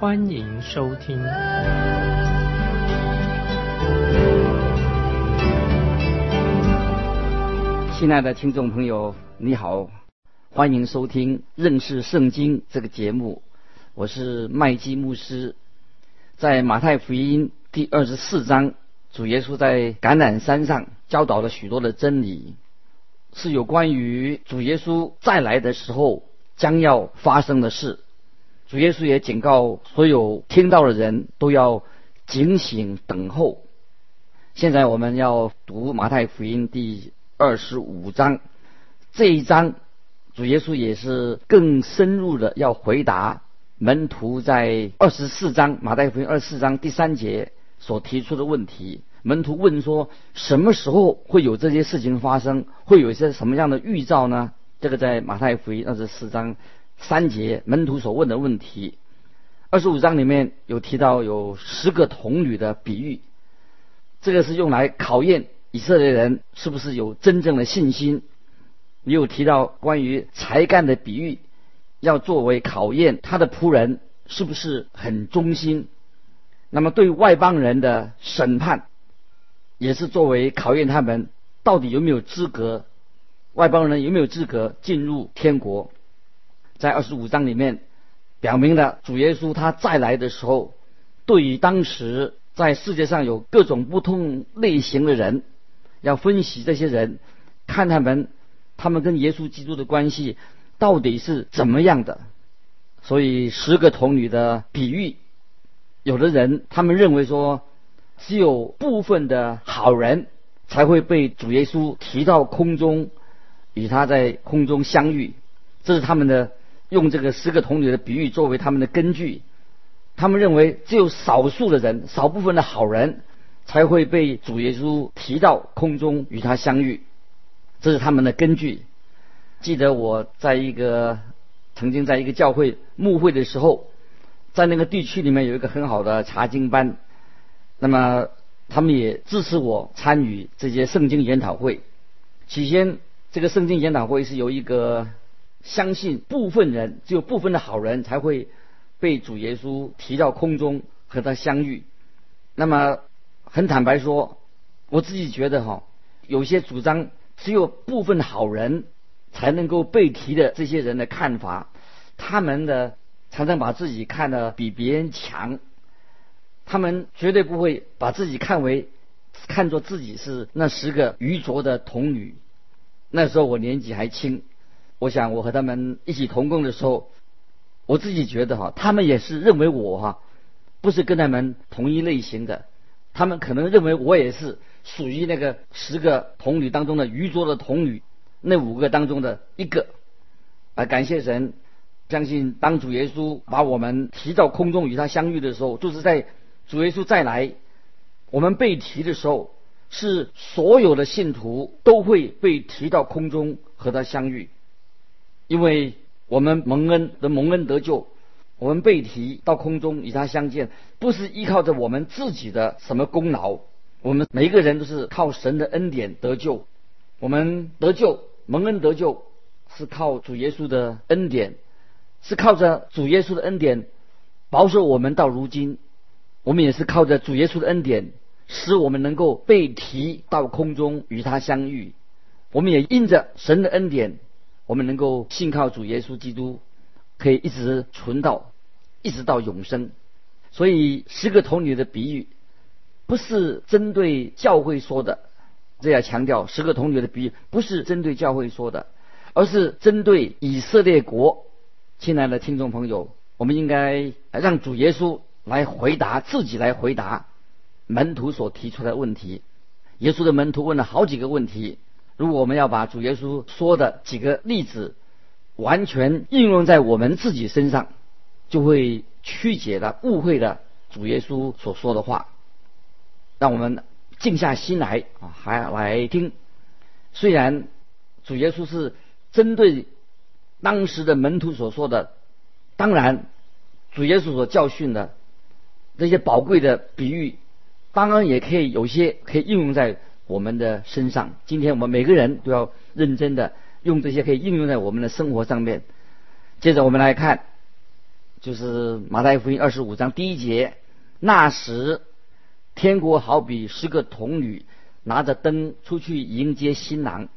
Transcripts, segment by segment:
欢迎收听。亲爱的听众朋友，你好，欢迎收听认识圣经这个节目，我是麦基牧师，在马太福音第二十四章。主耶稣在橄榄山上教导了许多的真理，是有关于主耶稣再来的时候将要发生的事。主耶稣也警告所有听到的人都要警醒等候。现在我们要读马太福音第二十五章，这一章主耶稣也是更深入的要回答门徒在二十四章马太福音二十四章第三节。所提出的问题，门徒问说：什么时候会有这些事情发生？会有一些什么样的预兆呢？这个在马太福音二十四章三节，门徒所问的问题。二十五章里面有提到有十个童女的比喻，这个是用来考验以色列人是不是有真正的信心。你有提到关于才干的比喻，要作为考验他的仆人是不是很忠心。那么，对外邦人的审判，也是作为考验他们到底有没有资格，外邦人有没有资格进入天国。在二十五章里面，表明了主耶稣他再来的时候，对于当时在世界上有各种不同类型的人，要分析这些人，看他们他们跟耶稣基督的关系到底是怎么样的。所以，十个童女的比喻。有的人他们认为说，只有部分的好人才会被主耶稣提到空中，与他在空中相遇。这是他们的用这个十个童女的比喻作为他们的根据。他们认为只有少数的人，少部分的好人才会被主耶稣提到空中与他相遇。这是他们的根据。记得我在一个曾经在一个教会牧会的时候。在那个地区里面有一个很好的查经班，那么他们也支持我参与这些圣经研讨会。起先，这个圣经研讨会是由一个相信部分人，只有部分的好人才会被主耶稣提到空中和他相遇。那么很坦白说，我自己觉得哈，有些主张只有部分好人才能够被提的这些人的看法，他们的。常常把自己看得比别人强，他们绝对不会把自己看为看作自己是那十个愚拙的童女。那时候我年纪还轻，我想我和他们一起同工的时候，我自己觉得哈，他们也是认为我哈不是跟他们同一类型的，他们可能认为我也是属于那个十个童女当中的愚拙的童女那五个当中的一个。啊，感谢神。相信当主耶稣把我们提到空中与他相遇的时候，就是在主耶稣再来，我们被提的时候，是所有的信徒都会被提到空中和他相遇，因为我们蒙恩的蒙恩得救，我们被提到空中与他相见，不是依靠着我们自己的什么功劳，我们每一个人都是靠神的恩典得救，我们得救蒙恩得救是靠主耶稣的恩典。是靠着主耶稣的恩典保守我们到如今，我们也是靠着主耶稣的恩典，使我们能够被提到空中与他相遇。我们也因着神的恩典，我们能够信靠主耶稣基督，可以一直存到一直到永生。所以十个童女的比喻不是针对教会说的，这要强调十个童女的比喻不是针对教会说的，而是针对以色列国。亲爱的听众朋友，我们应该让主耶稣来回答自己来回答门徒所提出的问题。耶稣的门徒问了好几个问题，如果我们要把主耶稣说的几个例子完全应用在我们自己身上，就会曲解了、误会了主耶稣所说的话。让我们静下心来啊，还来听。虽然主耶稣是针对当时的门徒所说的，当然主耶稣所教训的这些宝贵的比喻，当然也可以有些可以应用在我们的身上。今天我们每个人都要认真的用这些可以应用在我们的生活上面。接着我们来看，就是马太福音二十五章第一节，那时天国好比十个童女拿着灯出去迎接新郎。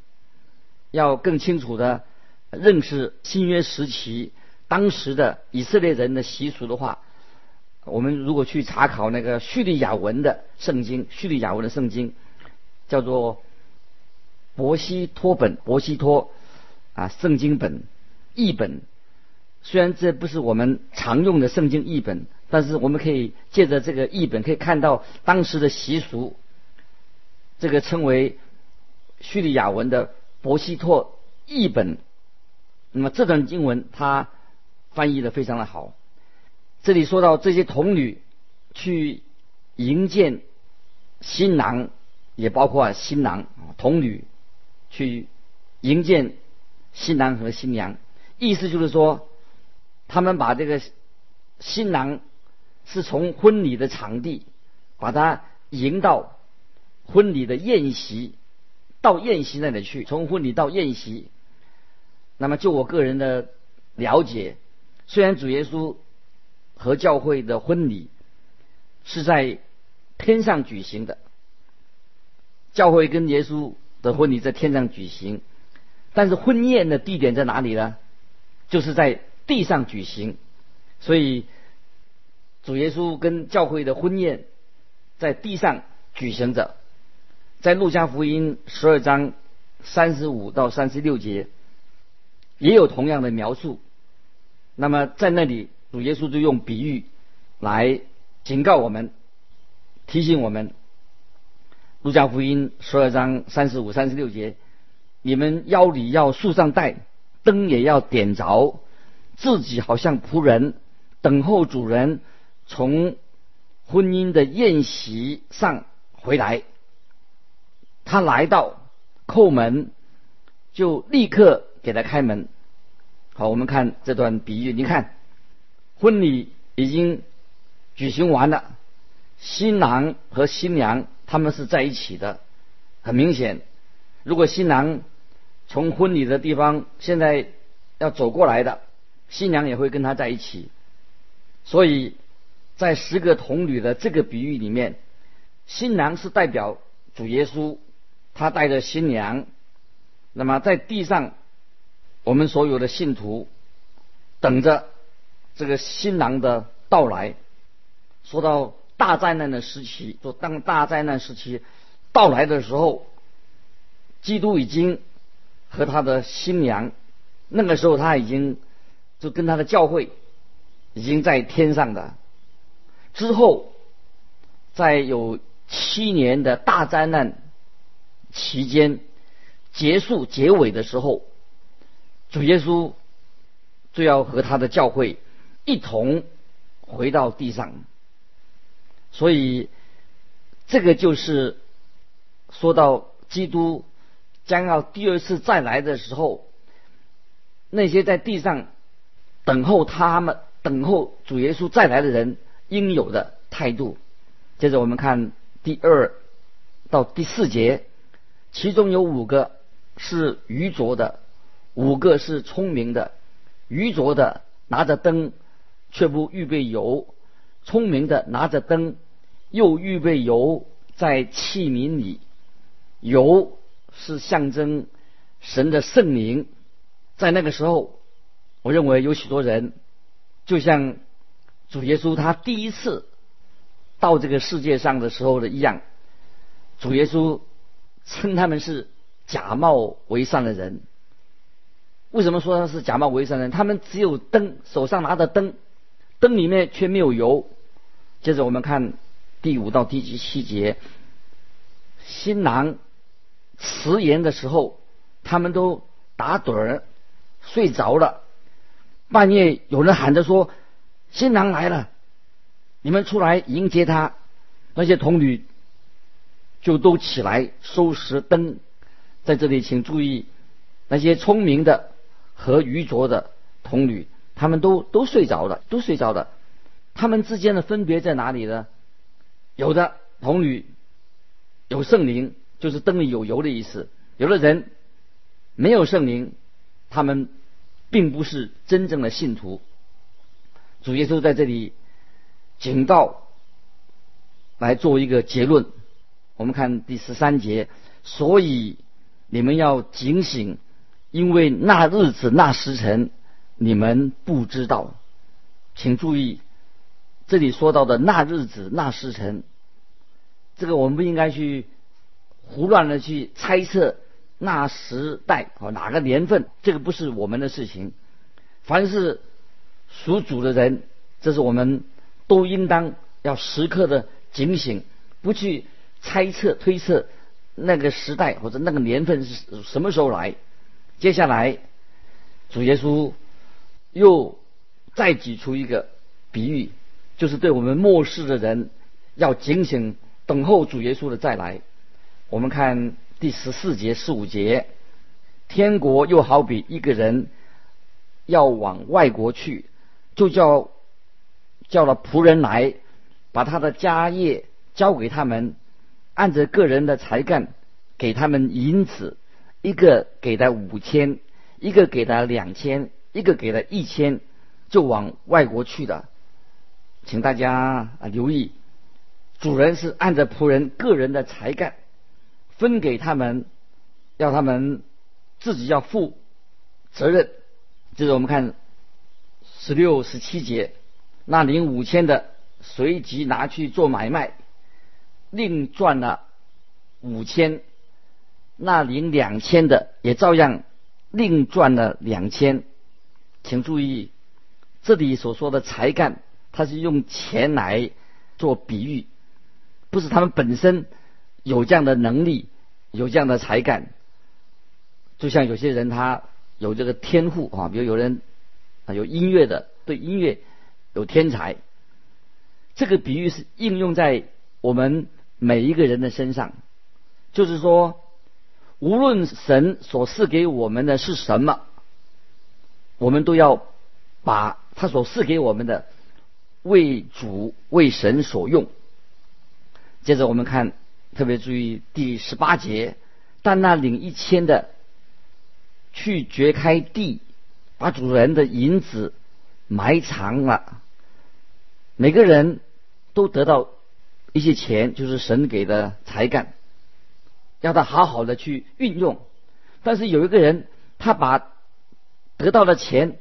要更清楚的认识新约时期当时的以色列人的习俗的话，我们如果去查考那个叙利亚文的圣经，叙利亚文的圣经叫做伯西托本，伯西托啊圣经本译本。虽然这不是我们常用的圣经译本，但是我们可以借着这个译本可以看到当时的习俗。这个称为叙利亚文的。伯希托译本，那么这段经文它翻译的非常的好。这里说到这些童女去迎接新郎，也包括新郎啊，童女去迎接新郎和新娘，意思就是说，他们把这个新郎是从婚礼的场地把他迎到婚礼的宴席。到宴席那里去，从婚礼到宴席。那么就我个人的了解，虽然主耶稣和教会的婚礼是在天上举行的，教会跟耶稣的婚礼在天上举行，但是婚宴的地点在哪里呢？就是在地上举行。所以主耶稣跟教会的婚宴在地上举行着。在路加福音十二章三十五到三十六节，也有同样的描述。那么在那里，主耶稣就用比喻来警告我们、提醒我们。路加福音十二章三十五、三十六节，你们腰里要束上带，灯也要点着，自己好像仆人等候主人从婚姻的宴席上回来。他来到叩门，就立刻给他开门。好，我们看这段比喻。你看，婚礼已经举行完了，新郎和新娘他们是在一起的。很明显，如果新郎从婚礼的地方现在要走过来的，新娘也会跟他在一起。所以在十个童女的这个比喻里面，新郎是代表主耶稣。他带着新娘，那么在地上，我们所有的信徒等着这个新郎的到来。说到大灾难的时期，说当大灾难时期到来的时候，基督已经和他的新娘，那个时候他已经就跟他的教会已经在天上的。之后，在有七年的大灾难。期间结束结尾的时候，主耶稣就要和他的教会一同回到地上，所以这个就是说到基督将要第二次再来的时候，那些在地上等候他们、等候主耶稣再来的人应有的态度。接着我们看第二到第四节。其中有五个是愚拙的，五个是聪明的。愚拙的拿着灯，却不预备油；聪明的拿着灯，又预备油在器皿里。油是象征神的圣灵。在那个时候，我认为有许多人，就像主耶稣他第一次到这个世界上的时候的一样，主耶稣。称他们是假冒为善的人。为什么说他是假冒为善的人？他们只有灯，手上拿着灯，灯里面却没有油。接着我们看第五到第七节，新郎辞言的时候，他们都打盹儿睡着了。半夜有人喊着说：“新郎来了。”你们出来迎接他。”那些童女就都起来收拾灯。在这里，请注意，那些聪明的和愚拙的童女，他们都都睡着了，都睡着了。他们之间的分别在哪里呢？有的童女有圣灵，就是灯里有油的意思；有的人没有圣灵，他们并不是真正的信徒。主耶稣在这里警告，来做一个结论。我们看第十三节，所以你们要警醒，因为那日子、那时辰，你们不知道。请注意。这里说到的那日子那时辰，这个我们不应该去胡乱的去猜测那时代和哪个年份，这个不是我们的事情。凡是属主的人，这是我们都应当要时刻的警醒，不去猜测推测那个时代或者那个年份是什么时候来。接下来，主耶稣又再举出一个比喻。就是对我们末世的人要警醒，等候主耶稣的再来。我们看第十四节、十五节，天国又好比一个人要往外国去，就叫叫了仆人来，把他的家业交给他们，按着个人的才干给他们银子，一个给他五千，一个给他两千，一个给了一千，就往外国去的。请大家啊留意，主人是按照仆人个人的才干分给他们，要他们自己要负责任。就是我们看十六、十七节，那领五千的随即拿去做买卖，另赚了五千；那领两千的也照样另赚了两千。请注意这里所说的才干。它是用钱来做比喻，不是他们本身有这样的能力，有这样的才干。就像有些人他有这个天赋啊，比如有人啊有音乐的，对音乐有天才。这个比喻是应用在我们每一个人的身上，就是说，无论神所赐给我们的是什么，我们都要把他所赐给我们的。为主为神所用。接着我们看，特别注意第十八节，但那领一千的去掘开地，把主人的银子埋藏了。每个人都得到一些钱，就是神给的才干，要他好好的去运用。但是有一个人，他把得到的钱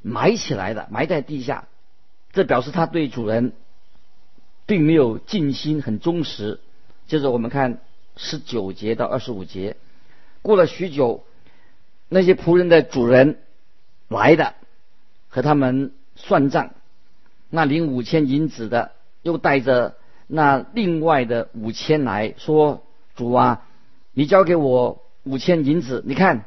埋起来了，埋在地下。这表示他对主人并没有尽心、很忠实。接着我们看十九节到二十五节，过了许久，那些仆人的主人来的，和他们算账。那领五千银子的又带着那另外的五千来说：“主啊，你交给我五千银子，你看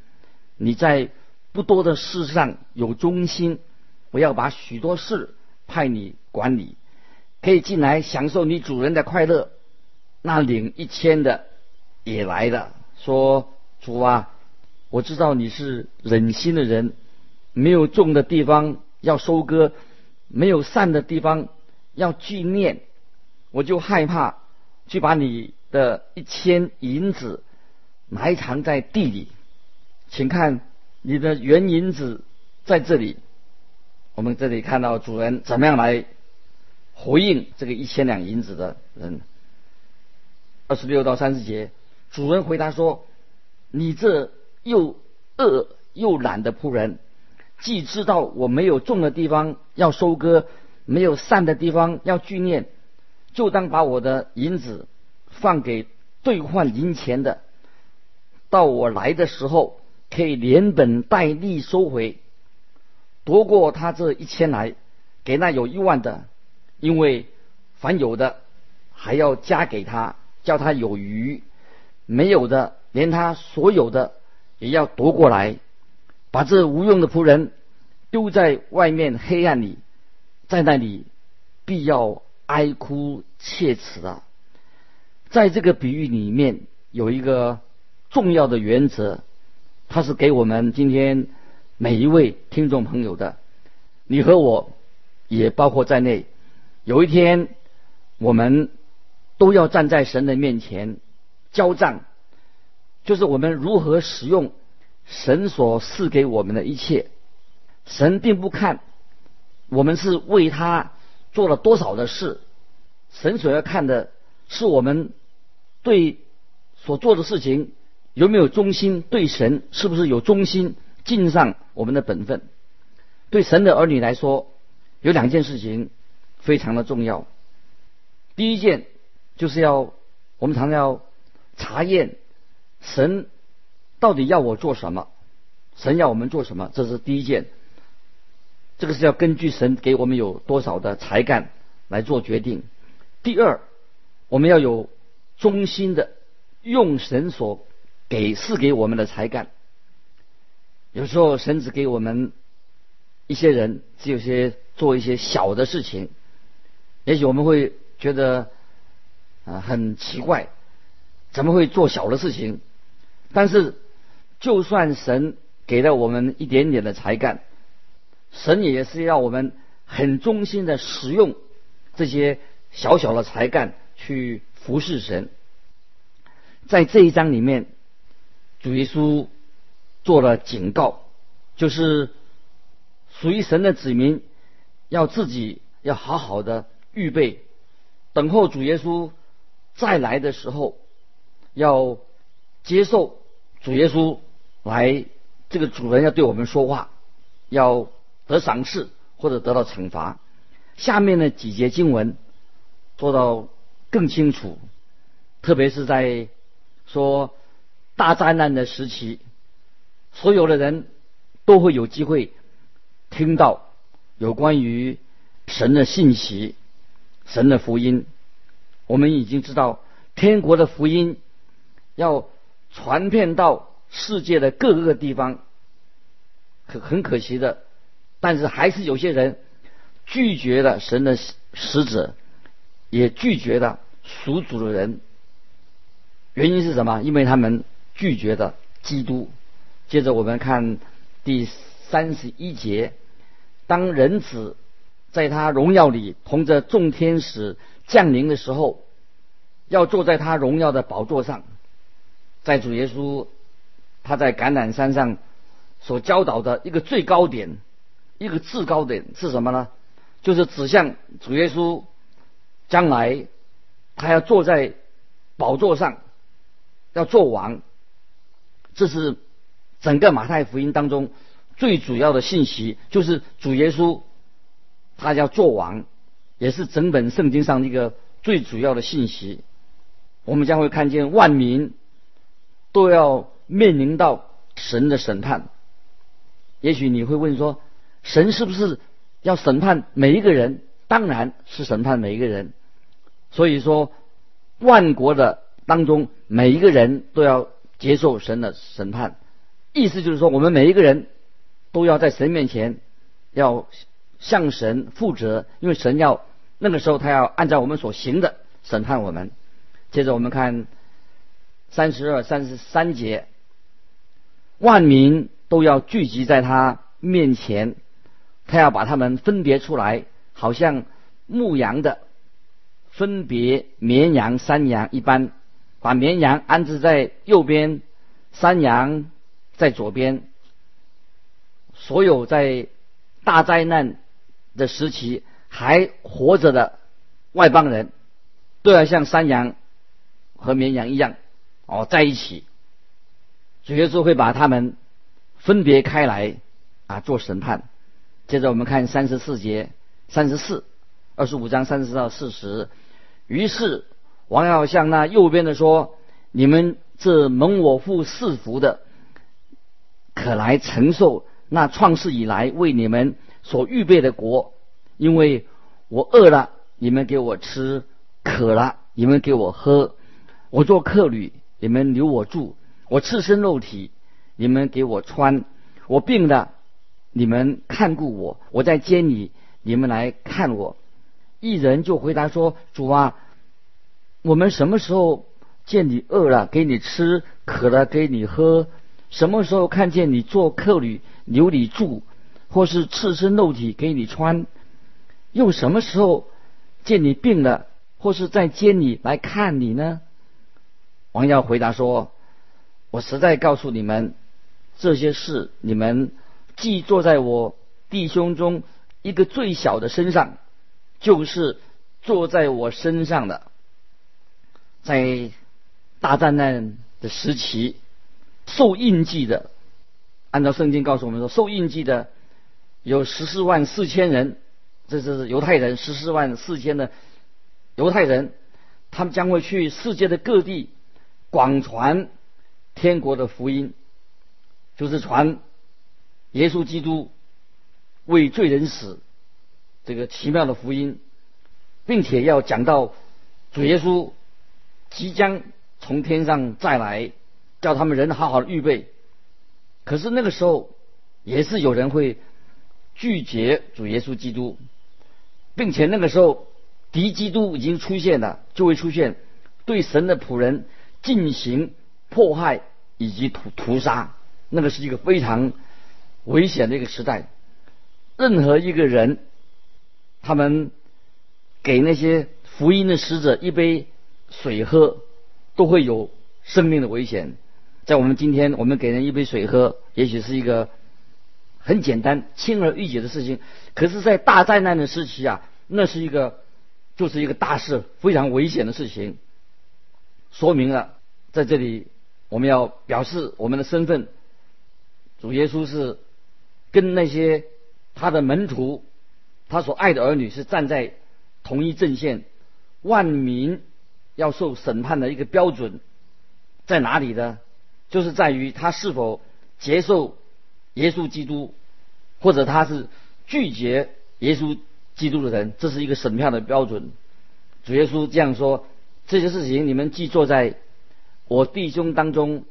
你在不多的事上有忠心。”我要把许多事派你管理，可以进来享受你主人的快乐。那领一千的也来了，说：“主啊，我知道你是忍心的人，没有种的地方要收割，没有散的地方要纪念，我就害怕去把你的一千银子埋藏在地里。请看你的原银子在这里。”我们这里看到主人怎么样来回应这个一千两银子的人。二十六到三十节，主人回答说：“你这又饿又懒的仆人，既知道我没有种的地方要收割，没有善的地方要纪念，就当把我的银子放给兑换银钱的，到我来的时候可以连本带利收回，夺过他这一千来，给那有一万的，因为凡有的还要加给他，叫他有余；没有的，连他所有的也要夺过来，把这无用的仆人丢在外面黑暗里。在那里必要哀哭切齿啊！在这个比喻里面有一个重要的原则，它是给我们今天每一位听众朋友的，你和我也包括在内。有一天，我们都要站在神的面前交账，就是我们如何使用神所赐给我们的一切。神并不看。我们是为他做了多少的事？神所要看的是我们对所做的事情有没有忠心，对神是不是有忠心，尽上我们的本分。对神的儿女来说，有两件事情非常的重要。第一件就是要我们常常要查验神到底要我做什么，神要我们做什么，这是第一件。这个是要根据神给我们有多少的才干来做决定。第二，我们要有忠心的用神所给赐给我们的才干。有时候神只给我们一些人，只有些做一些小的事情，也许我们会觉得啊很奇怪，怎么会做小的事情？但是，就算神给了我们一点点的才干，神也是要我们很忠心的使用这些小小的才干去服侍神。在这一章里面，主耶稣做了警告，就是属于神的子民要自己要好好的预备，等候主耶稣再来的时候，要接受主耶稣来，这个主人要对我们说话，要。得赏赐或者得到惩罚。下面的几节经文做到更清楚，特别是在说大灾难的时期，所有的人都会有机会听到有关于神的信息、神的福音。我们已经知道，天国的福音要传遍到世界的各个地方。可很可惜的。但是还是有些人拒绝了神的使者，也拒绝了属主的人。原因是什么？因为他们拒绝的基督。接着我们看第三十一节：当人子在他荣耀里同着众天使降临的时候，要坐在他荣耀的宝座上。在主耶稣他在橄榄山上所教导的一个最高点。一个至高点是什么呢？就是指向主耶稣将来他要坐在宝座上，要做王。这是整个马太福音当中最主要的信息，就是主耶稣他要做王，也是整本圣经上一个最主要的信息。我们将会看见万民都要面临到神的审判。也许你会问说。神是不是要审判每一个人？当然是审判每一个人。所以说，万国的当中每一个人都要接受神的审判。意思就是说，我们每一个人都要在神面前要向神负责，因为神要那个时候他要按照我们所行的审判我们。接着我们看三十二、三十三节，万民都要聚集在他面前。他要把他们分别出来，好像牧羊的分别绵羊、山羊一般，把绵羊安置在右边，山羊在左边。所有在大灾难的时期还活着的外邦人，都要像山羊和绵羊一样哦在一起。主耶稣会把他们分别开来啊，做审判。接着我们看三十四节，三十四二十五章三十到四十。于是王要向那右边的说：“你们这蒙我父赐福的，可来承受那创世以来为你们所预备的国，因为我饿了，你们给我吃；渴了，你们给我喝；我做客旅，你们留我住；我赤身肉体，你们给我穿；我病了，你们看顾我；我在监里，你们来看我。”一人就回答说：“主啊，我们什么时候见你饿了给你吃，渴了给你喝？什么时候看见你做客旅留你住，或是赤身肉体给你穿？又什么时候见你病了，或是在监里来看你呢？”王耀回答说：“我实在告诉你们，这些事你们既坐在我弟兄中一个最小的身上。”就是坐在我身上的，在大灾难的时期受印记的，按照圣经告诉我们说，受印记的有十四万四千人，这是犹太人十四万四千的犹太人，他们将会去世界的各地广传天国的福音，就是传耶稣基督为罪人死。这个奇妙的福音，并且要讲到主耶稣即将从天上再来，叫他们人好好的预备。可是那个时候，也是有人会拒绝主耶稣基督，并且那个时候敌基督已经出现了，就会出现对神的仆人进行迫害以及屠屠杀。那个是一个非常危险的一个时代，任何一个人。他们给那些福音的使者一杯水喝，都会有生命的危险。在我们今天，我们给人一杯水喝，也许是一个很简单、轻而易举的事情。可是，在大灾难的时期啊，那是一个就是一个大事，非常危险的事情。说明了，在这里我们要表示我们的身份。主耶稣是跟那些他的门徒。他所爱的儿女是站在同一阵线，万民要受审判的一个标准在哪里呢？就是在于他是否接受耶稣基督，或者他是拒绝耶稣基督的人，这是一个审判的标准。主耶稣这样说：这些事情你们既坐在我弟兄当中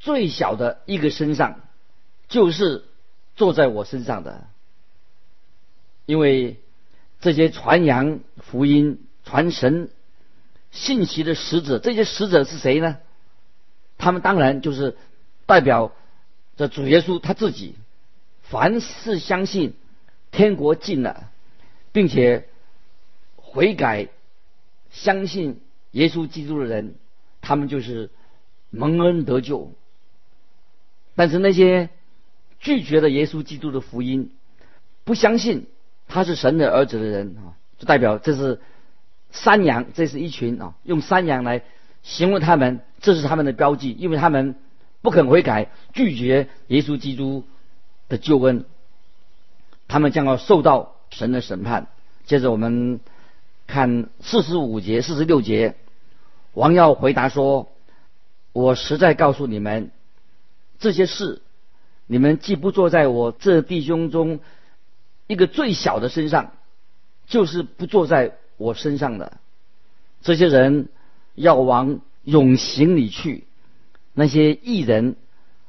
最小的一个身上，就是坐在我身上的。因为这些传扬福音、传神信息的使者，这些使者是谁呢？他们当然就是代表着主耶稣他自己。凡是相信天国近了，并且悔改、相信耶稣基督的人，他们就是蒙恩得救。但是那些拒绝了耶稣基督的福音、不相信。他是神的儿子的人啊，就代表这是山羊，这是一群啊，用山羊来形容他们，这是他们的标记，因为他们不肯悔改，拒绝耶稣基督的救恩，他们将要受到神的审判。接着我们看四十五节、四十六节，王耀回答说：“我实在告诉你们，这些事，你们既不坐在我这弟兄中。”一个最小的身上，就是不坐在我身上的这些人要往永行里去，那些异人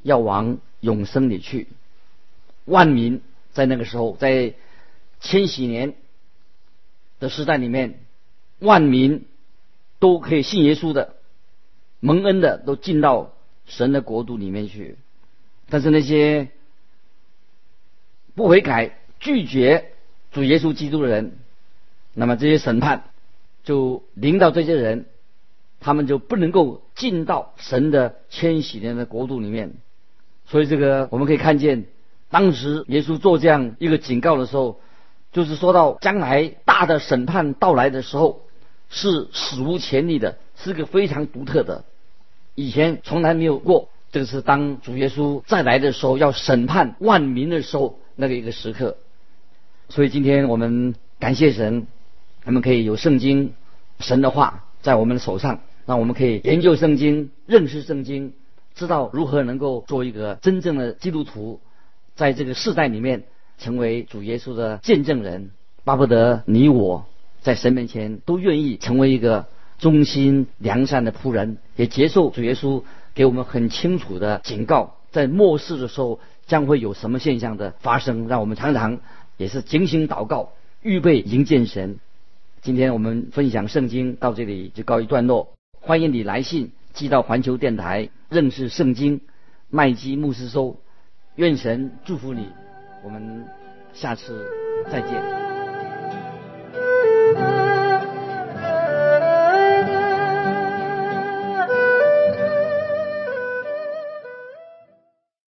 要往永生里去。万民在那个时候，在千禧年的时代里面，万民都可以信耶稣的，蒙恩的都进到神的国度里面去。但是那些不悔改。拒绝主耶稣基督的人，那么这些审判就临到这些人，他们就不能够进到神的千禧年的国度里面。所以这个我们可以看见，当时耶稣做这样一个警告的时候，就是说到将来大的审判到来的时候，是史无前例的，是个非常独特的，以前从来没有过。这个是当主耶稣再来的时候，要审判万民的时候，那个一个时刻。所以今天我们感谢神，我们可以有圣经、神的话在我们的手上，让我们可以研究圣经、认识圣经，知道如何能够做一个真正的基督徒，在这个世代里面成为主耶稣的见证人。巴不得你我在神面前都愿意成为一个忠心良善的仆人，也接受主耶稣给我们很清楚的警告，在末世的时候将会有什么现象的发生，让我们常常也是警醒祷告，预备迎见神。今天我们分享圣经到这里就告一段落，欢迎你来信寄到环球电台认识圣经麦基牧师收，愿神祝福你，我们下次再见。